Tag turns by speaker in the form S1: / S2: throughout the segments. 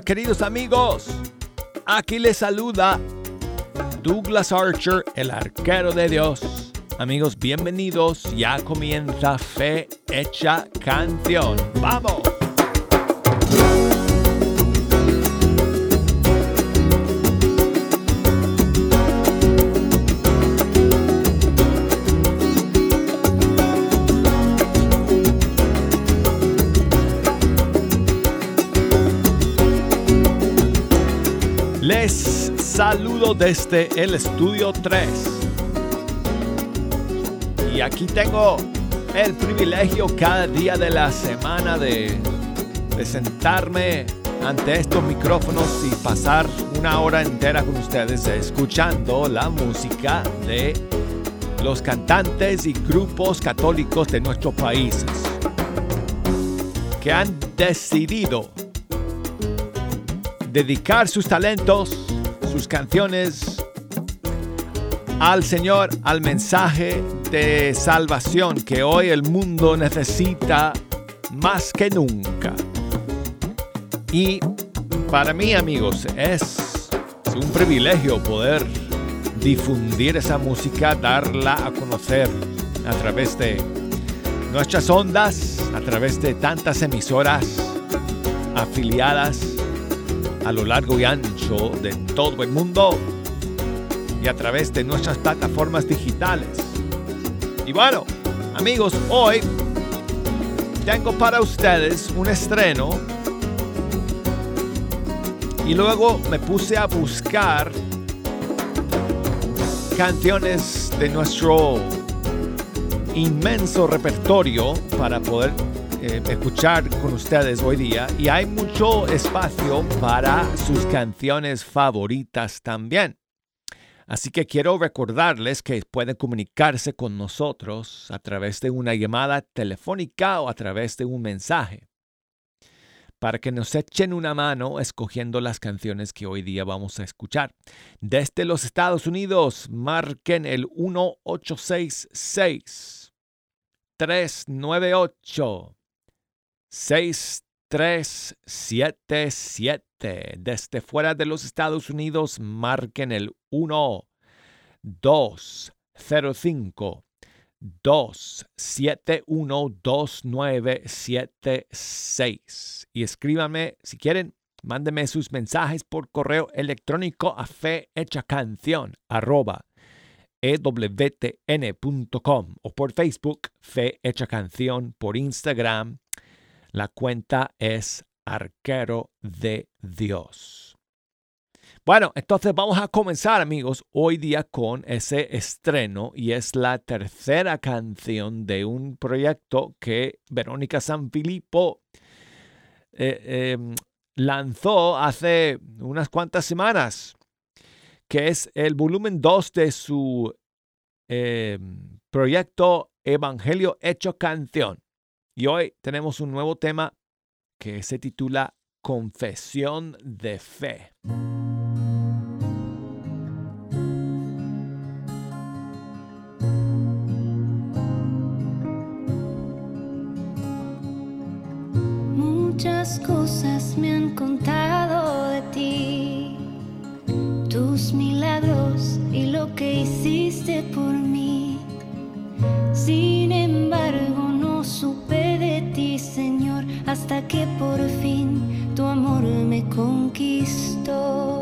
S1: Queridos amigos. Aquí les saluda Douglas Archer, el arquero de Dios. Amigos, bienvenidos. Ya comienza Fe Hecha Canción. ¡Vamos! Saludo desde el estudio 3. Y aquí tengo el privilegio cada día de la semana de, de sentarme ante estos micrófonos y pasar una hora entera con ustedes escuchando la música de los cantantes y grupos católicos de nuestros países que han decidido dedicar sus talentos, sus canciones al Señor, al mensaje de salvación que hoy el mundo necesita más que nunca. Y para mí amigos es un privilegio poder difundir esa música, darla a conocer a través de nuestras ondas, a través de tantas emisoras afiliadas a lo largo y ancho de todo el mundo y a través de nuestras plataformas digitales. Y bueno, amigos, hoy tengo para ustedes un estreno y luego me puse a buscar canciones de nuestro inmenso repertorio para poder eh, escuchar con ustedes hoy día y hay mucho espacio para sus canciones favoritas también. Así que quiero recordarles que pueden comunicarse con nosotros a través de una llamada telefónica o a través de un mensaje para que nos echen una mano escogiendo las canciones que hoy día vamos a escuchar. Desde los Estados Unidos, marquen el 1866 398 6377. Desde fuera de los Estados Unidos, marquen el 1 205 271 2976. Y escríbanme si quieren. Mándenme sus mensajes por correo electrónico a canción arroba ewtn.com o por Facebook, Fe Hecha Canción, por Instagram, la cuenta es Arquero de Dios. Bueno, entonces vamos a comenzar amigos hoy día con ese estreno y es la tercera canción de un proyecto que Verónica Sanfilippo eh, em, lanzó hace unas cuantas semanas, que es el volumen 2 de su em, proyecto Evangelio Hecho Canción. Y hoy tenemos un nuevo tema que se titula Confesión de Fe.
S2: Muchas cosas me han contado de ti, tus milagros y lo que hiciste por mí. Hasta que por fin tu amor me conquistó.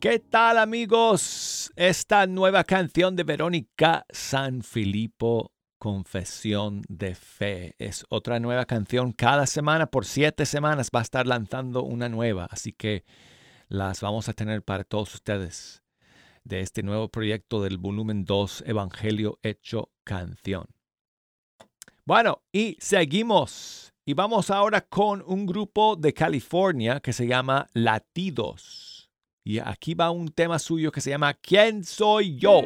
S1: ¿Qué tal amigos? Esta nueva canción de Verónica San Filipo, Confesión de Fe, es otra nueva canción. Cada semana, por siete semanas, va a estar lanzando una nueva, así que las vamos a tener para todos ustedes de este nuevo proyecto del volumen 2, Evangelio hecho canción. Bueno, y seguimos. Y vamos ahora con un grupo de California que se llama Latidos. Y aquí va un tema suyo que se llama ¿Quién soy yo?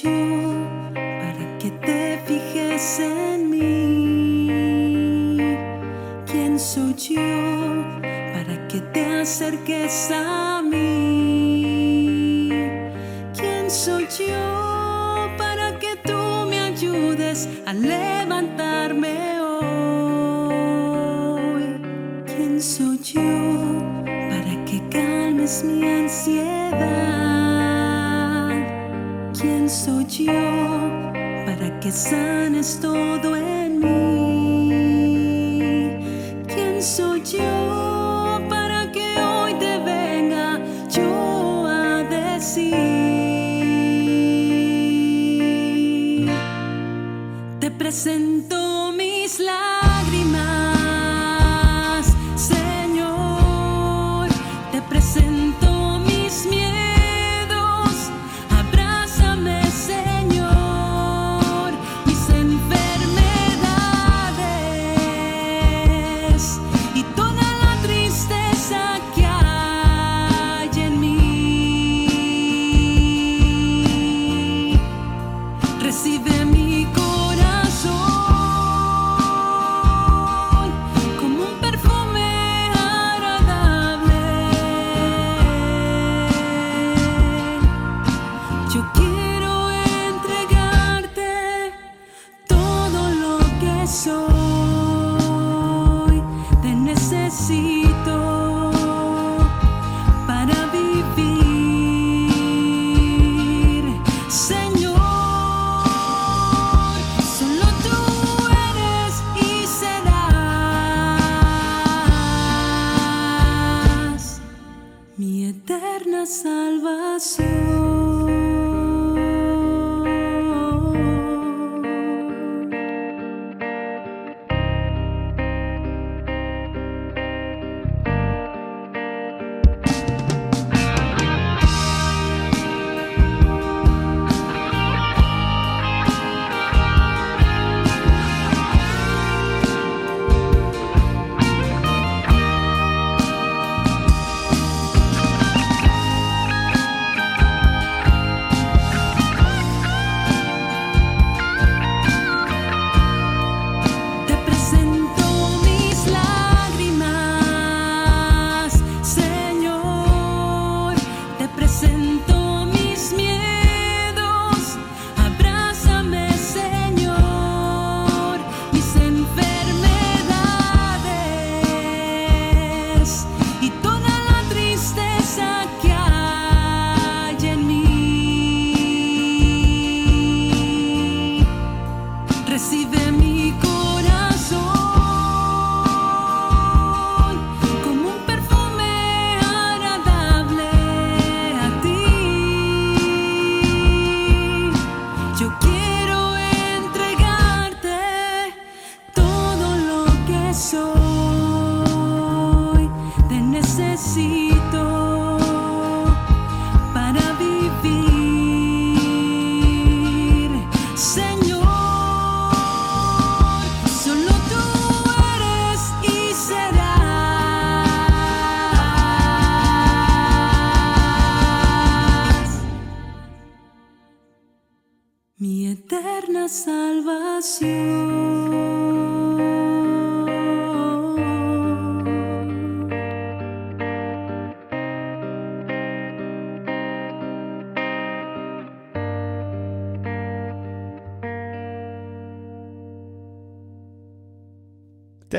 S3: Yo para que te fijes en mí? ¿Quién soy yo para que te acerques a mí? soy yo para que tú me ayudes a levantarme hoy? ¿Quién soy yo para que calmes mi ansiedad? ¿Quién soy yo para que sanes todo en mí? ¿Quién soy yo? presento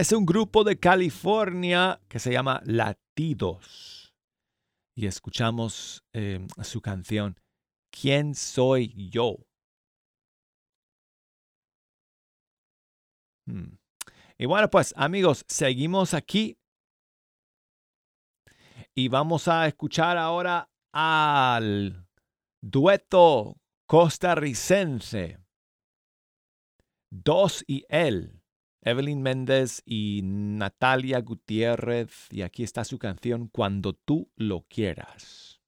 S3: es un grupo de California que se llama Latidos. Y escuchamos eh, su canción ¿Quién soy yo? Hmm. Y bueno, pues amigos, seguimos aquí. Y vamos a escuchar ahora al dueto costarricense. Dos y él. Evelyn Méndez y Natalia Gutiérrez. Y aquí está su canción Cuando tú lo quieras.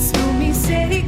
S1: Só me sei.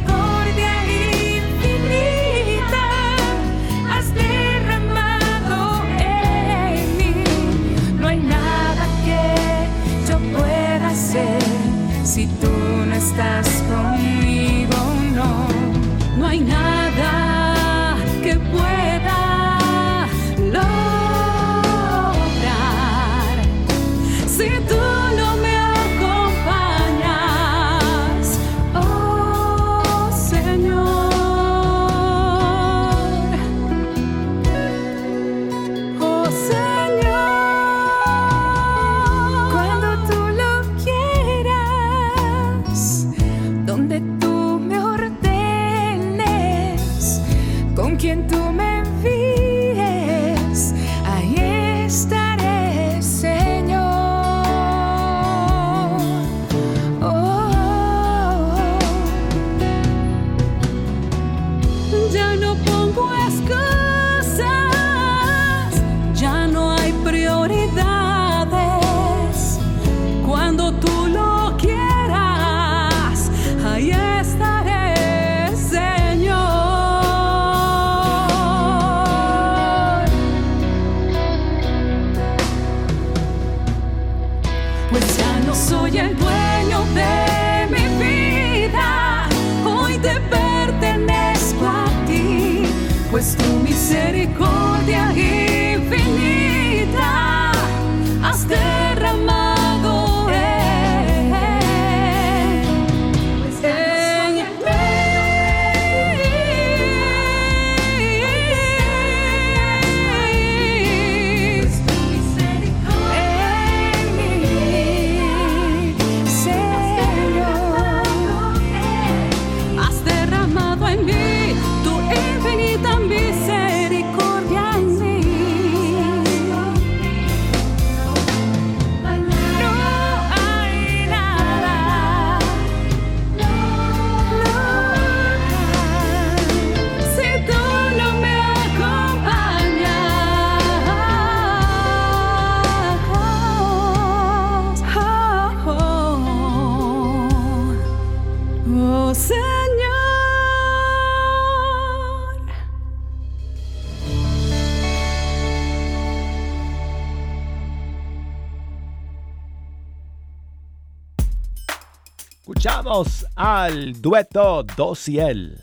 S1: Dueto Dos y él.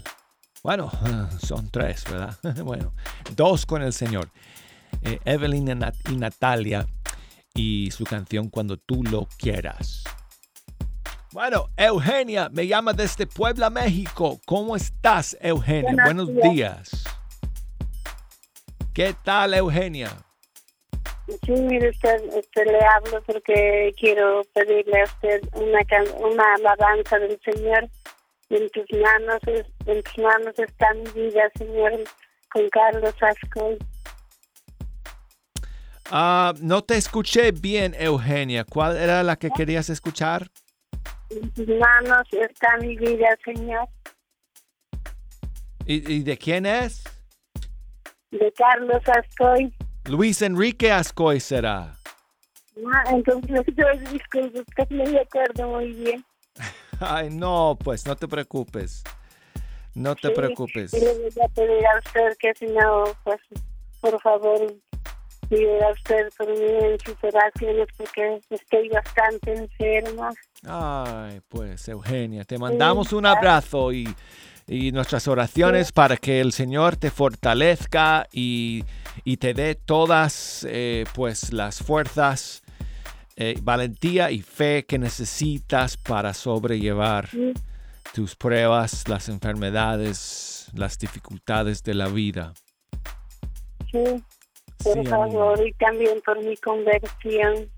S1: Bueno, son tres, ¿verdad? Bueno, dos con el Señor. Eh, Evelyn y Natalia y su canción Cuando tú lo quieras. Bueno, Eugenia, me llama desde Puebla, México. ¿Cómo estás, Eugenia? Buenos, días. ¿Qué tal, Eugenia?
S4: Sí, mire, usted, le hablo porque quiero pedirle a usted una, una alabanza del Señor. En tus manos, en tus manos está mi vida, Señor, con Carlos Ascoy.
S1: Ah, no te escuché bien, Eugenia. ¿Cuál era la que querías escuchar?
S4: En tus manos está mi vida, Señor.
S1: ¿Y, de quién es?
S4: De Carlos Ascoy.
S1: Luis Enrique Ascoy será.
S4: Ah, entonces yo disculpe, no me acuerdo muy bien.
S1: Ay, no, pues no te preocupes. No te preocupes.
S4: Y le voy a pedir a usted que si no, pues por favor pide a usted por mí en sus oraciones porque estoy bastante enferma.
S1: Ay, pues Eugenia, te mandamos un abrazo y, y nuestras oraciones para que el Señor te fortalezca y, y te dé todas eh, pues las fuerzas, eh, valentía y fe que necesitas para sobrellevar tus pruebas, las enfermedades, las dificultades de la vida.
S4: Sí, por favor, y también por mi conversión.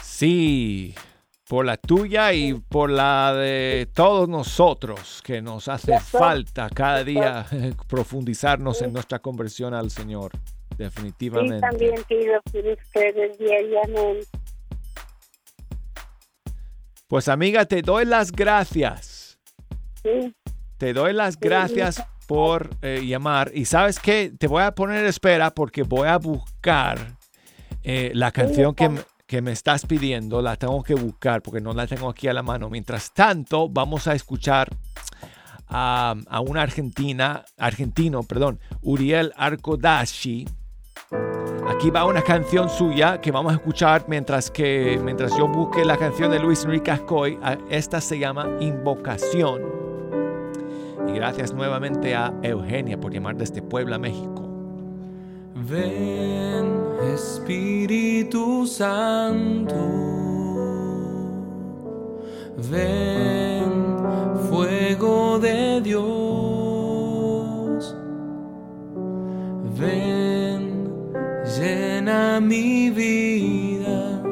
S1: Sí, por la tuya y por la de todos nosotros, que nos hace falta cada día profundizarnos en nuestra conversión al Señor, definitivamente. Y
S4: también pido por ustedes diariamente.
S1: Pues amiga, te doy las gracias. Sí. Te doy las gracias por eh, llamar. Y sabes qué, te voy a poner espera porque voy a buscar eh, la canción que, que me estás pidiendo, la tengo que buscar porque no la tengo aquí a la mano. Mientras tanto, vamos a escuchar a, a una argentina, argentino, perdón, Uriel Arcodashi. Aquí va una canción suya que vamos a escuchar mientras que mientras yo busque la canción de Luis Enrique Ascoy. Esta se llama Invocación. Y gracias nuevamente a Eugenia por llamar desde Puebla, México.
S5: Ven Espíritu Santo, ven fuego de Dios, ven, llena mi vida,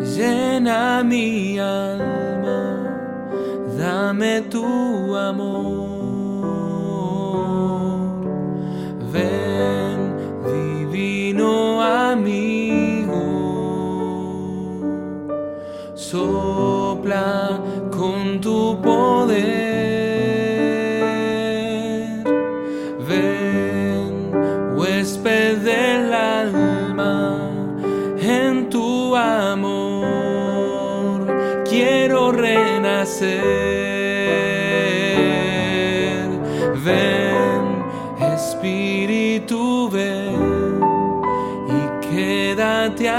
S5: llena mi alma, dame tu amor. Sopla con tu poder. Ven, huésped del alma, en tu amor quiero renacer.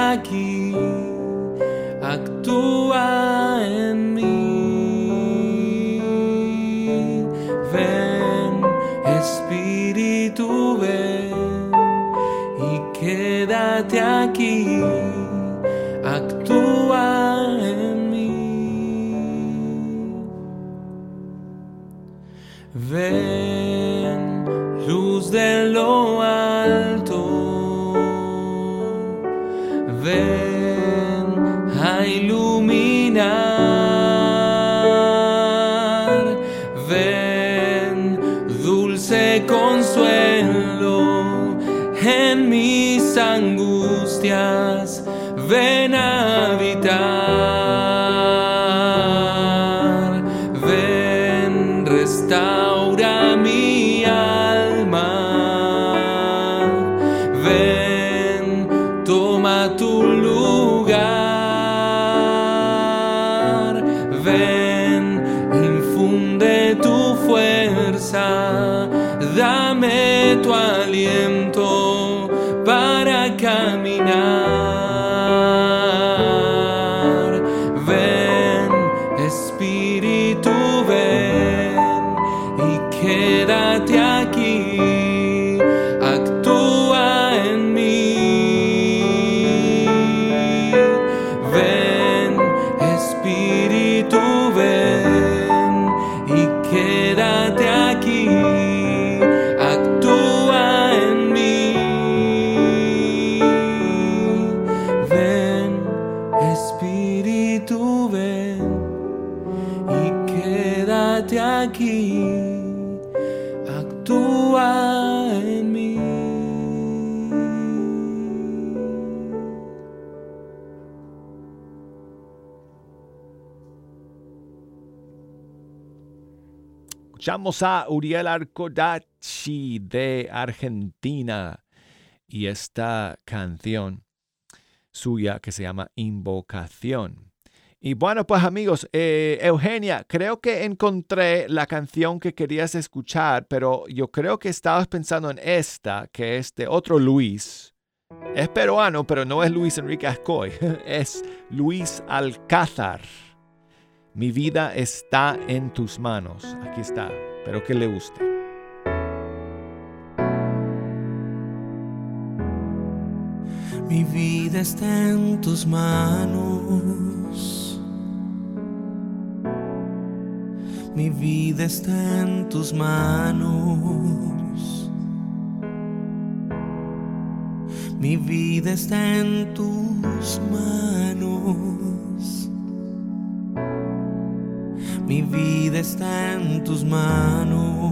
S5: Aquí en mí. Ven, Espíritu, ven y quédate aquí. Ven Ven, dulce consuelo en mis angustias. Ven
S1: Escuchamos a Uriel Arcodachi de Argentina y esta canción suya que se llama Invocación. Y bueno, pues amigos, eh, Eugenia, creo que encontré la canción que querías escuchar, pero yo creo que estabas pensando en esta, que es de otro Luis. Es peruano, pero no es Luis Enrique Ascoy, es Luis Alcázar. Mi vida está en tus manos. Aquí está, espero que le guste.
S6: Mi vida está en tus manos. Mi vida está en tus manos. Mi vida está en tus manos. Mi vida está en tus manos.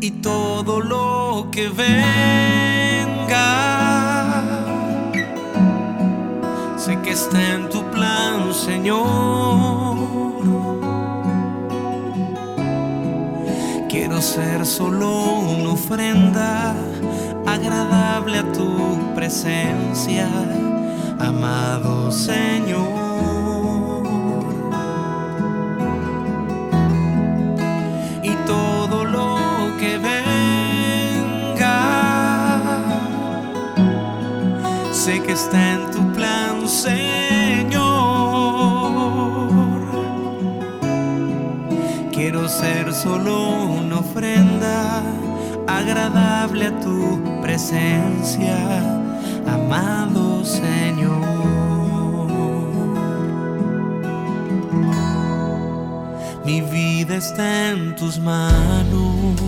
S6: Y todo lo que venga sé que está en tu plan, Señor. Quiero ser solo una ofrenda agradable a tu presencia, amado Señor. Y todo lo que venga, sé que está en tu Señor. Quiero ser solo una ofrenda agradable a tu presencia, amado Señor. Mi vida está en tus manos.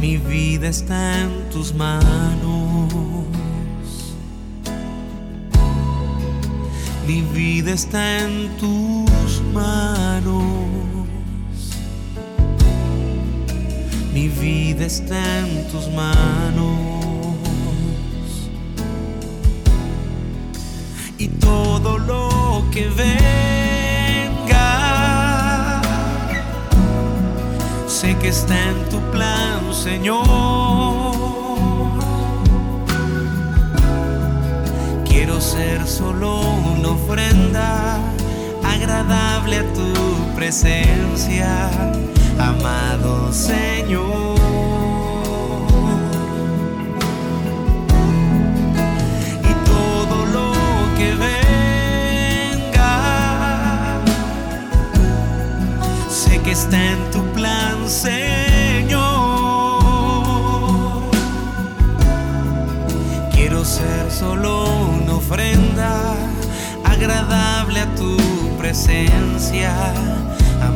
S6: Mi vida está en tus manos. Mi vida está en tus manos. Mi vida está en tus manos. Y todo lo que venga, sé que está en tu plan, Señor. Quiero ser solo una ofrenda agradable a tu presencia, amado Señor. Y todo lo que venga, sé que está en tu plan, Señor. Quiero ser solo una ofrenda agradable a tu presencia,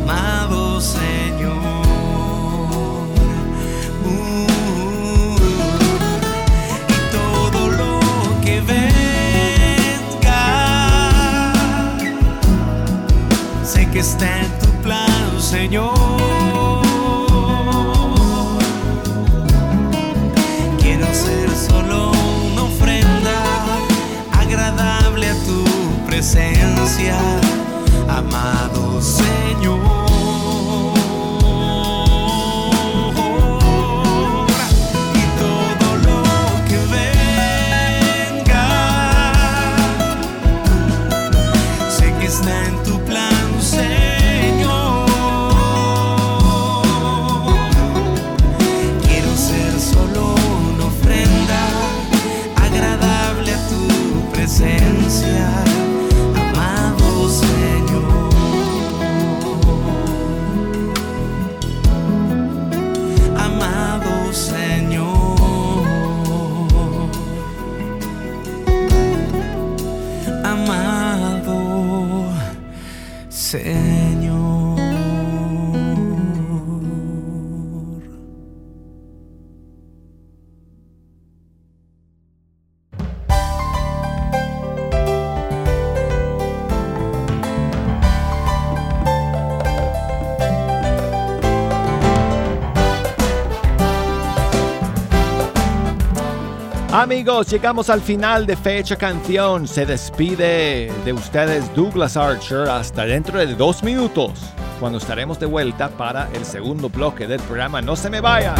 S6: amado Señor. Uh, y todo lo que venga, sé que está en tu plan, Señor. Quiero ser solo una ofrenda agradable a tu presencia, amado Señor.
S1: Llegamos al final de Fecha Canción. Se despide de ustedes Douglas Archer hasta dentro de dos minutos, cuando estaremos de vuelta para el segundo bloque del programa. No se me vayan.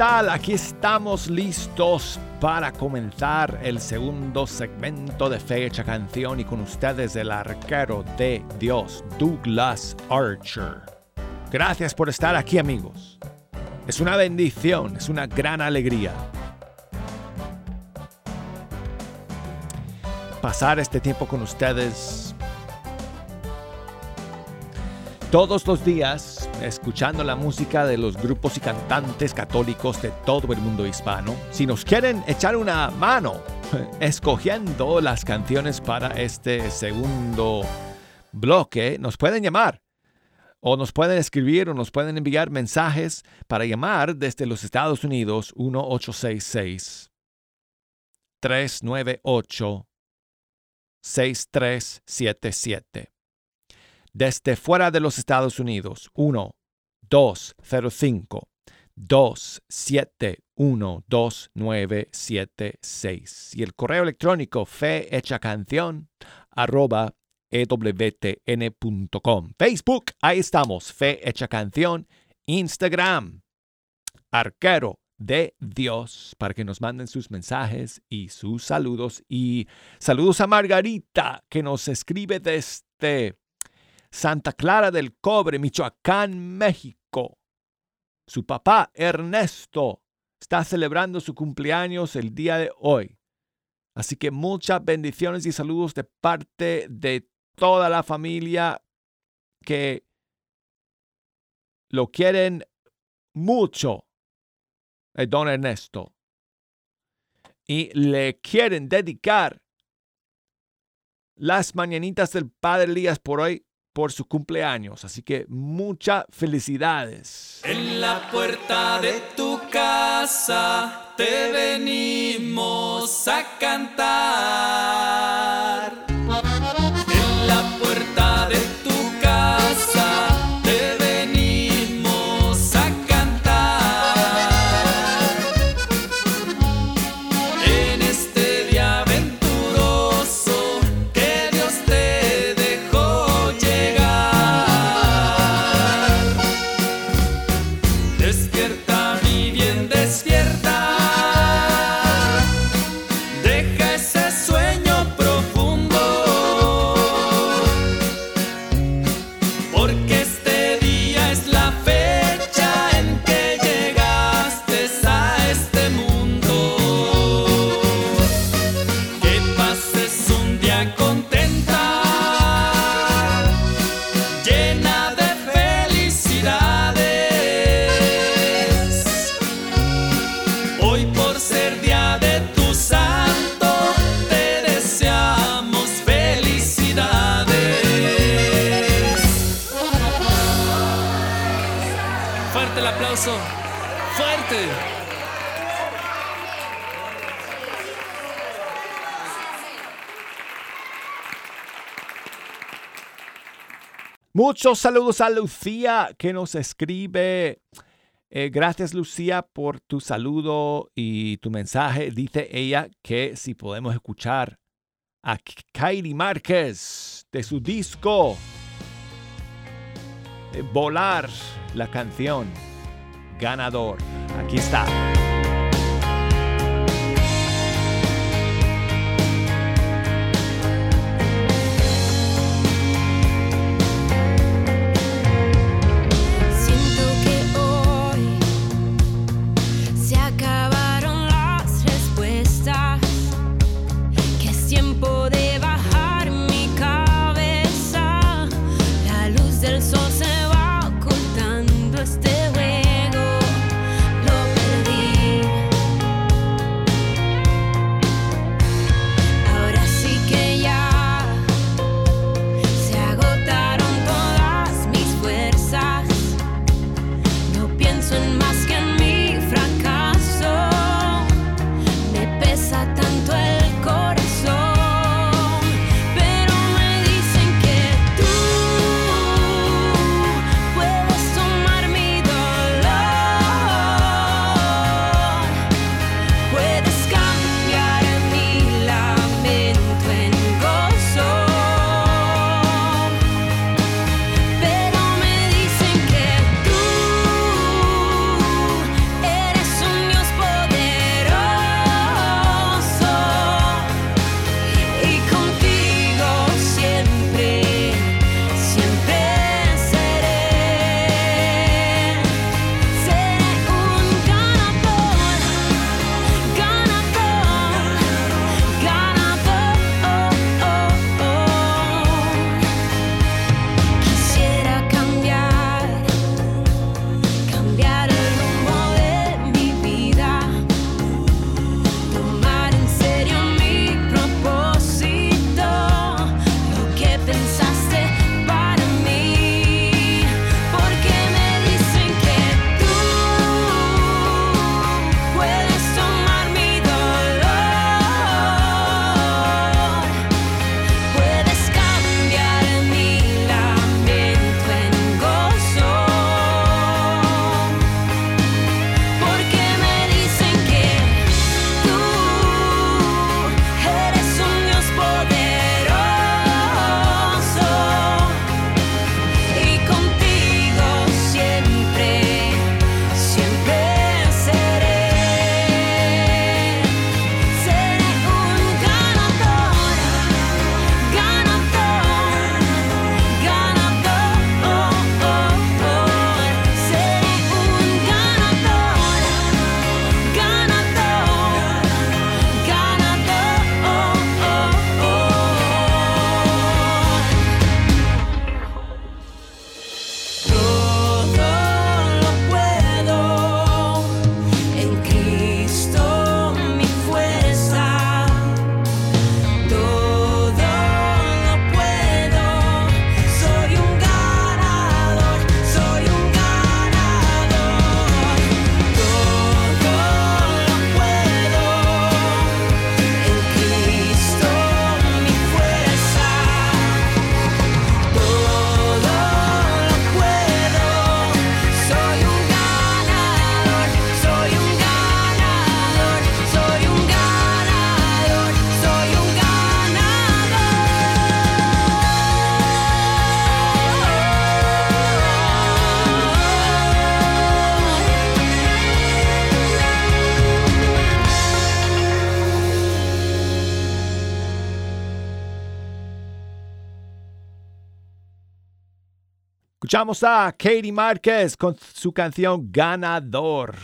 S1: Aquí estamos listos para comenzar el segundo segmento de Fecha Canción y con ustedes el arquero de Dios, Douglas Archer. Gracias por estar aquí amigos. Es una bendición, es una gran alegría. Pasar este tiempo con ustedes todos los días escuchando la música de los grupos y cantantes católicos de todo el mundo hispano. Si nos quieren echar una mano escogiendo las canciones para este segundo bloque, nos pueden llamar o nos pueden escribir o nos pueden enviar mensajes para llamar desde los Estados Unidos 1866 398 6377 desde fuera de los Estados Unidos, 1 205 271 2976 y el correo electrónico fe hecha canción arroba ewtn.com. Facebook, ahí estamos, fe hecha canción. Instagram, arquero de Dios, para que nos manden sus mensajes y sus saludos. Y saludos a Margarita, que nos escribe desde Santa Clara del Cobre, Michoacán, México. Su papá, Ernesto, está celebrando su cumpleaños el día de hoy. Así que muchas bendiciones y saludos de parte de toda la familia que lo quieren mucho, el eh, don Ernesto. Y le quieren dedicar las mañanitas del Padre Elías por hoy por su cumpleaños. Así que muchas felicidades.
S5: En la puerta de tu casa te venimos a cantar.
S1: Muchos saludos a Lucía que nos escribe. Eh, gracias Lucía por tu saludo y tu mensaje. Dice ella que si podemos escuchar a Kairi Márquez de su disco
S7: eh, volar la canción ganador. Aquí está. Escuchamos a Katie Márquez con su canción Ganador.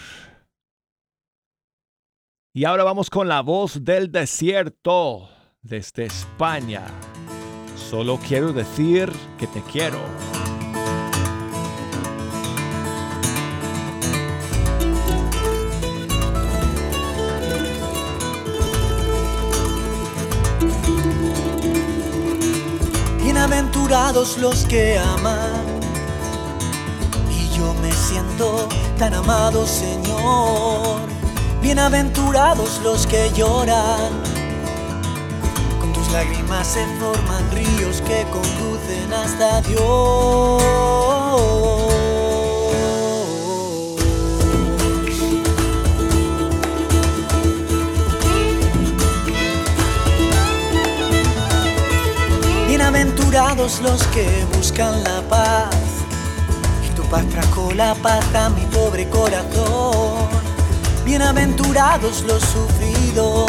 S7: Y ahora vamos con la voz del desierto desde España. Solo quiero decir que te quiero.
S8: Bienaventurados los que aman me siento tan amado, Señor. Bienaventurados los que lloran. Con tus lágrimas se forman ríos que conducen hasta Dios. Bienaventurados los que buscan la paz paz trajo la paz a mi pobre corazón. Bienaventurados los sufridos.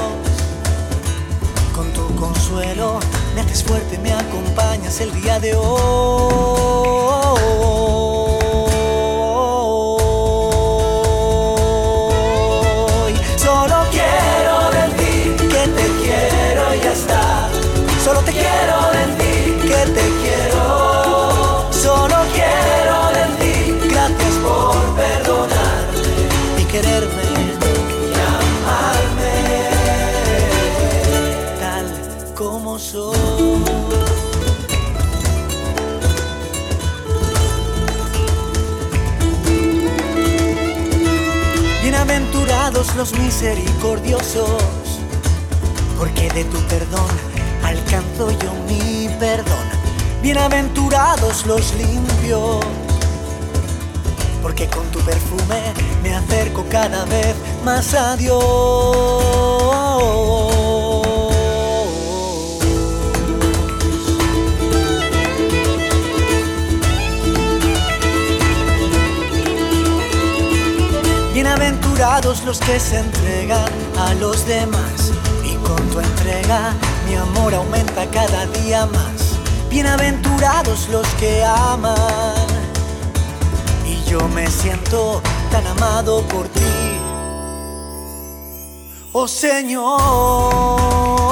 S8: Con tu consuelo me haces fuerte, me acompañas el día de hoy. Bienaventurados los misericordiosos, porque de tu perdón alcanzo yo mi perdón. Bienaventurados los limpios, porque con tu perfume me acerco cada vez más a Dios. Bienaventurados los que se entregan a los demás y con tu entrega mi amor aumenta cada día más. Bienaventurados los que aman y yo me siento tan amado por ti. Oh Señor.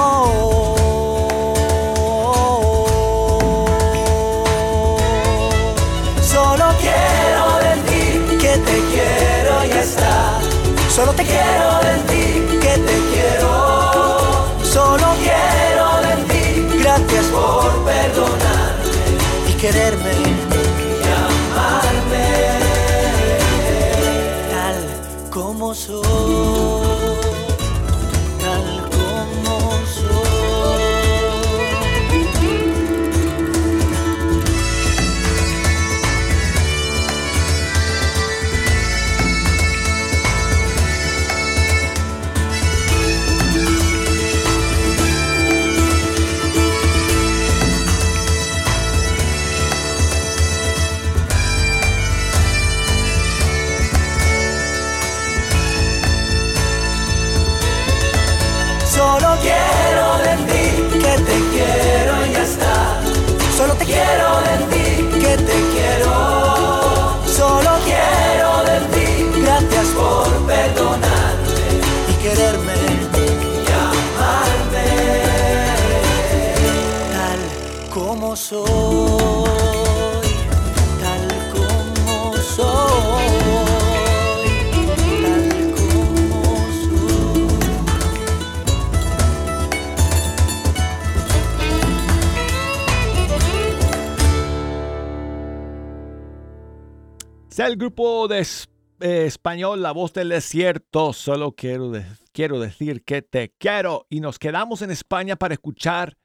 S1: El grupo de eh, español La Voz del Desierto. Solo quiero, quiero decir que te quiero. Y nos quedamos en España para escuchar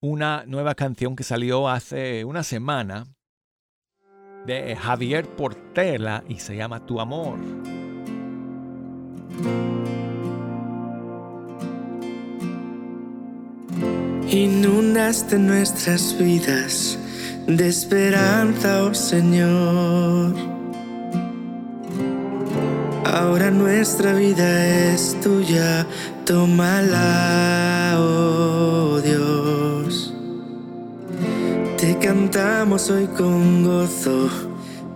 S1: una nueva canción que salió hace una semana de Javier Portela y se llama Tu Amor.
S9: Inundaste nuestras vidas de esperanza, oh Señor. Ahora nuestra vida es tuya, tómala, oh Dios. Te cantamos hoy con gozo,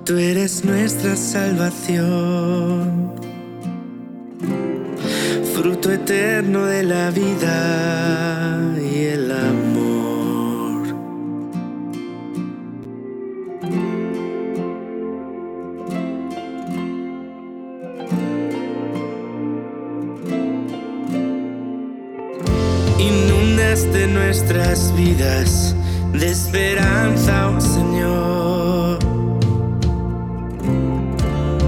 S9: tú eres nuestra salvación fruto eterno de la vida y el amor. Nuestras vidas de esperanza, oh Señor.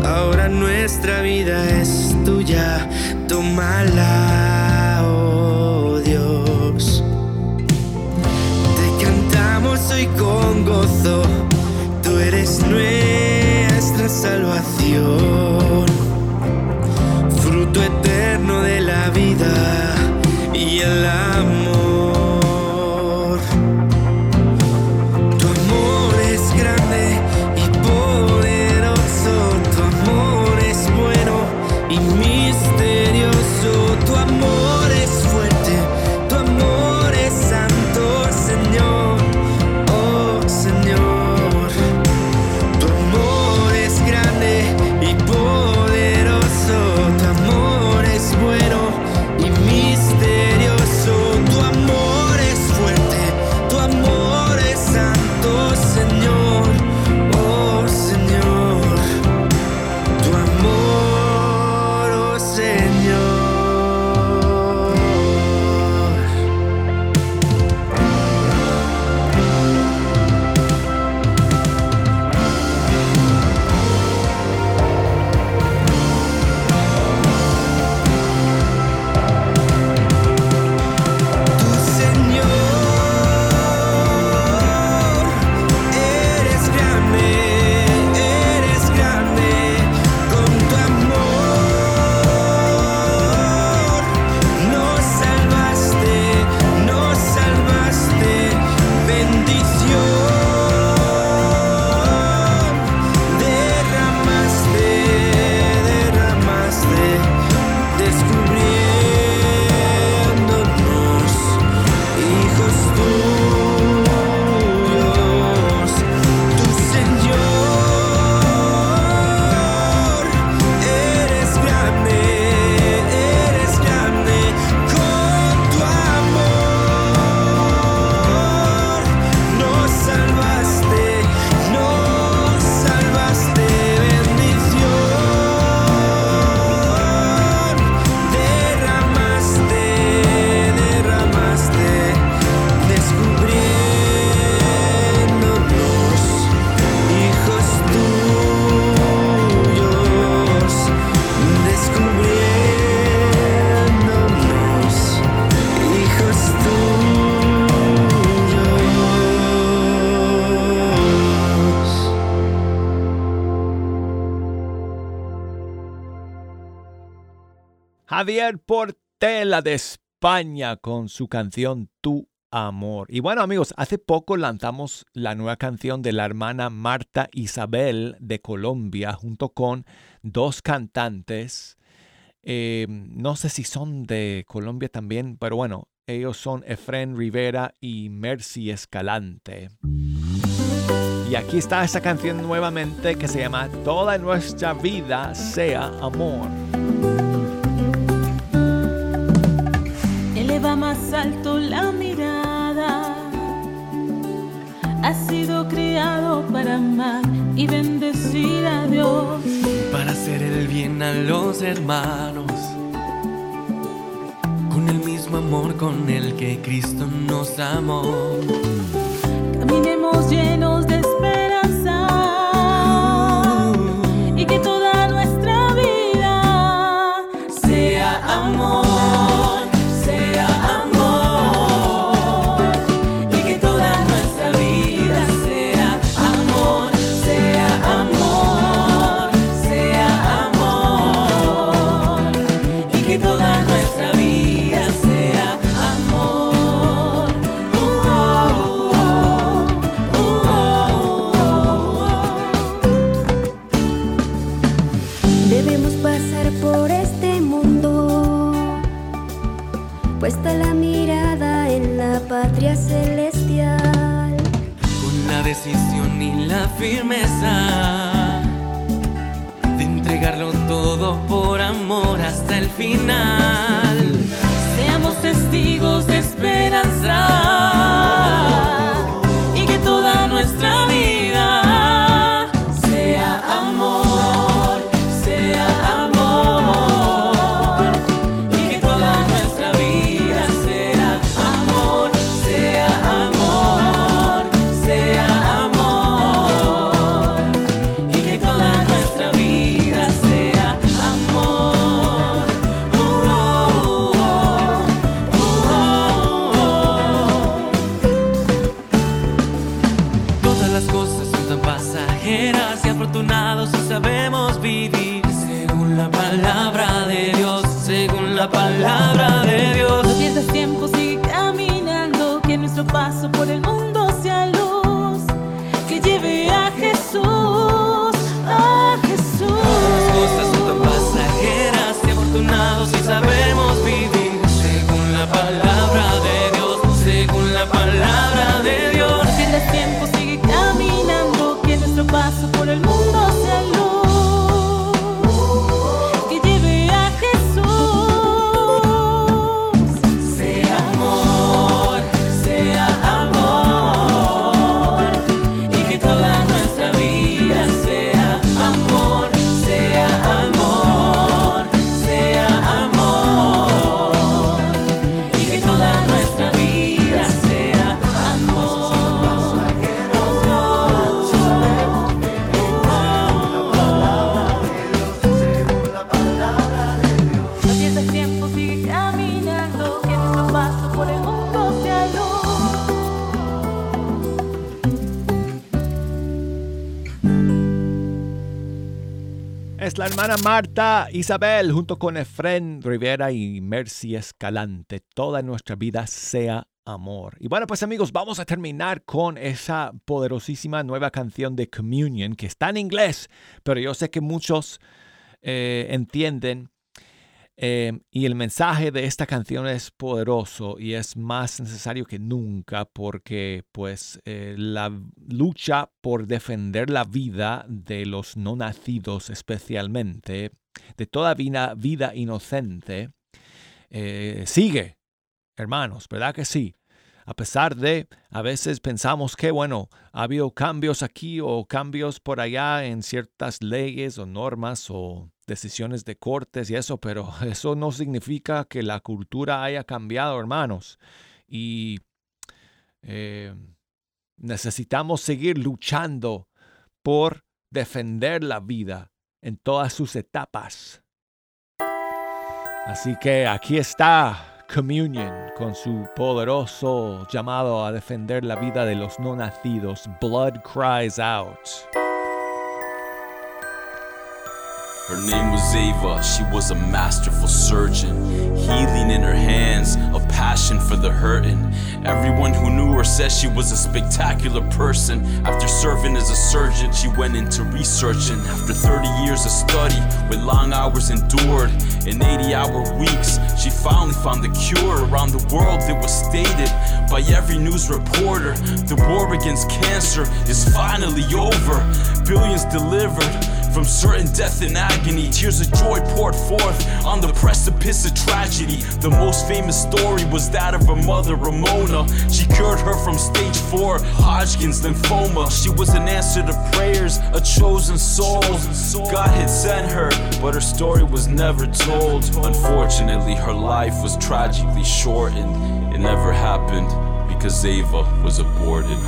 S9: Ahora nuestra vida es tuya, tómala, oh Dios. Te cantamos hoy con gozo, tú eres nuestra salvación,
S1: Javier Portela de España con su canción Tu Amor. Y bueno amigos, hace poco lanzamos la nueva canción de la hermana Marta Isabel de Colombia junto con dos cantantes. Eh, no sé si son de Colombia también, pero bueno, ellos son Efren Rivera y Mercy Escalante. Y aquí está esa canción nuevamente que se llama Toda nuestra vida sea amor.
S3: Más alto la mirada. Ha sido criado para amar y bendecir a Dios.
S5: Para hacer el bien a los hermanos. Con el mismo amor con el que Cristo nos amó.
S3: Caminemos llenos de
S5: firmeza de entregarlo todo por amor hasta el final.
S3: Seamos testigos de esperanza.
S1: la Marta Isabel junto con Efren Rivera y Mercy Escalante. Toda nuestra vida sea amor. Y bueno, pues amigos, vamos a terminar con esa poderosísima nueva canción de Communion que está en inglés, pero yo sé que muchos eh, entienden. Eh, y el mensaje de esta canción es poderoso y es más necesario que nunca porque pues eh, la lucha por defender la vida de los no nacidos especialmente, de toda vida, vida inocente, sigue hermanos, ¿verdad que sí? A pesar de, a veces pensamos que, bueno, ha habido cambios aquí o cambios por allá en ciertas leyes o normas o decisiones de cortes y eso, pero eso no significa que la cultura haya cambiado, hermanos. Y eh, necesitamos seguir luchando por defender la vida en todas sus etapas. Así que aquí está Communion con su poderoso llamado a defender la vida de los no nacidos. Blood cries out.
S10: Her name was Ava, she was a masterful surgeon. Healing in her hands, a passion for the hurting. Everyone who knew her said she was a spectacular person. After serving as a surgeon, she went into researching. After 30 years of study, with long hours endured, in 80 hour weeks, she finally found the cure. Around the world, it was stated by every news reporter the war against cancer is finally over. Billions delivered from certain death and agony, tears of joy poured forth on the precipice of tragedy. The most famous story was that of her mother, Ramona. She cured her from stage 4 Hodgkin's lymphoma. She was an answer to prayers, a chosen soul. God had sent her, but her story was never told. Unfortunately, her life was tragically shortened. It never happened because Ava was aborted.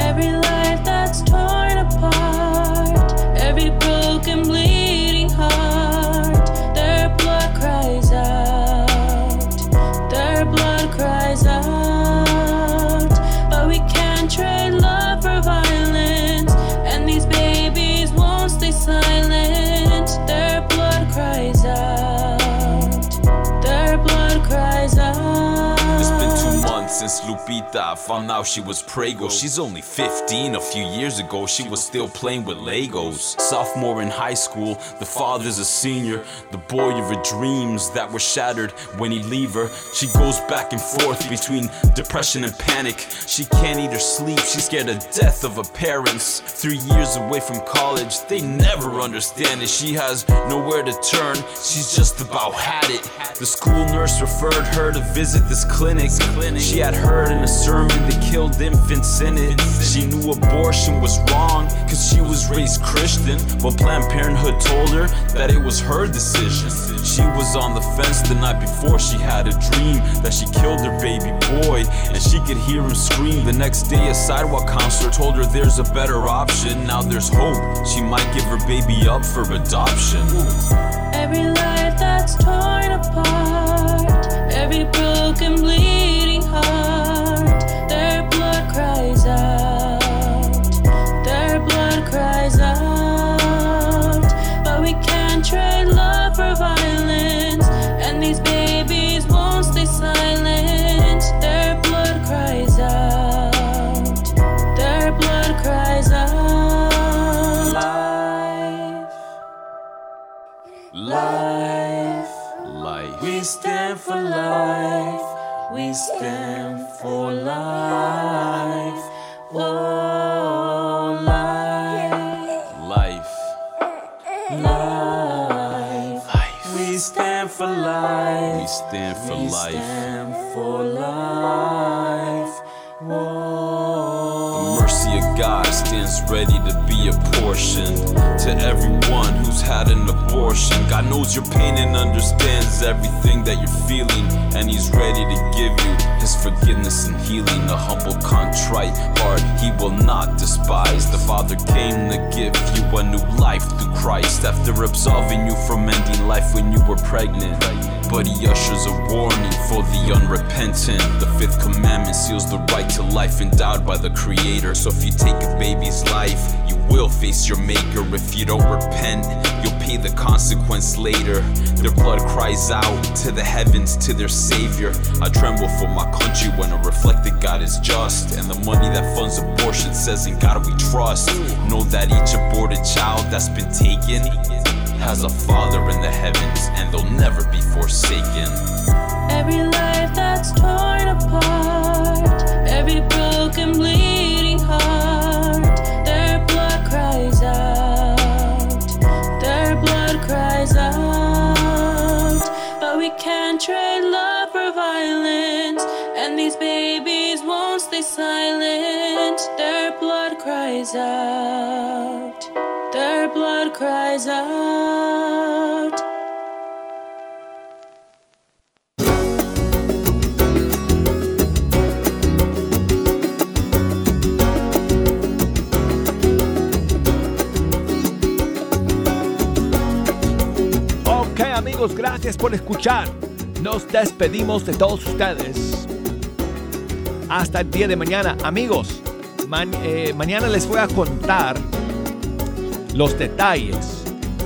S11: Every life that's torn apart, every broken, bleeding heart, their blood cries out, blood cries
S10: since Lupita found out she was prego. She's only 15. A few years ago, she was still playing with Legos. Sophomore in high school, the father's a senior. The boy of her dreams that were shattered when he leave her. She goes back and forth between depression and panic. She can't eat or sleep. She's scared of death of her parents. Three years away from college, they never understand it. She has nowhere to turn. She's just about had it. The school nurse referred her to visit this clinic. She had heard in a sermon that killed infants in it. She knew abortion was wrong, cause she was raised Christian. But Planned Parenthood told her that it was her decision. She was on the fence the night before she had a dream that she killed her baby boy, and she could hear him scream. The next day, a sidewalk counselor told her there's a better option. Now there's hope. She might give her baby up for adoption.
S11: Every life that's torn stand for We life. stand for life.
S10: The mercy of God stands ready to apportioned to everyone who's had an abortion. God knows your pain and understands everything that you're feeling, and He's ready to give you His forgiveness and healing. A humble, contrite heart He will not despise. The Father came to give you a new life through Christ after absolving you from ending life when you were pregnant. But he ushers a warning for the unrepentant. The fifth commandment seals the right to life endowed by the Creator. So if you take a baby's life. You will face your maker if you don't repent. You'll pay the consequence later. Their blood cries out to the heavens, to their savior. I tremble for my country when I reflect that God is just. And the money that funds abortion says, In God we trust. Know that each aborted child that's been taken has a father in the heavens,
S3: silent. Their blood cries out, their blood cries out.
S1: Ok amigos, gracias por escuchar. Nos despedimos de todos ustedes. Hasta el día de mañana. Amigos, eh, mañana les voy a contar los detalles.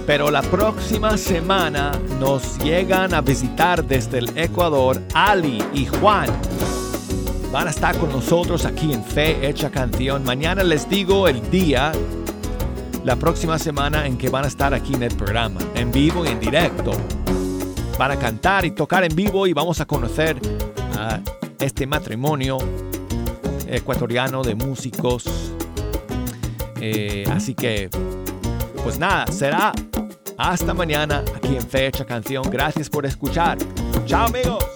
S1: Pero la próxima semana nos llegan a visitar desde el Ecuador Ali y Juan. Van a estar con nosotros aquí en Fe Hecha Canción. Mañana les digo el día la próxima semana en que van a estar aquí en el programa, en vivo y en directo. Van a cantar y tocar en vivo y vamos a conocer a este matrimonio ecuatoriano de músicos. Eh, así que, pues nada, será hasta mañana aquí en Fecha Canción. Gracias por escuchar. Chao amigos.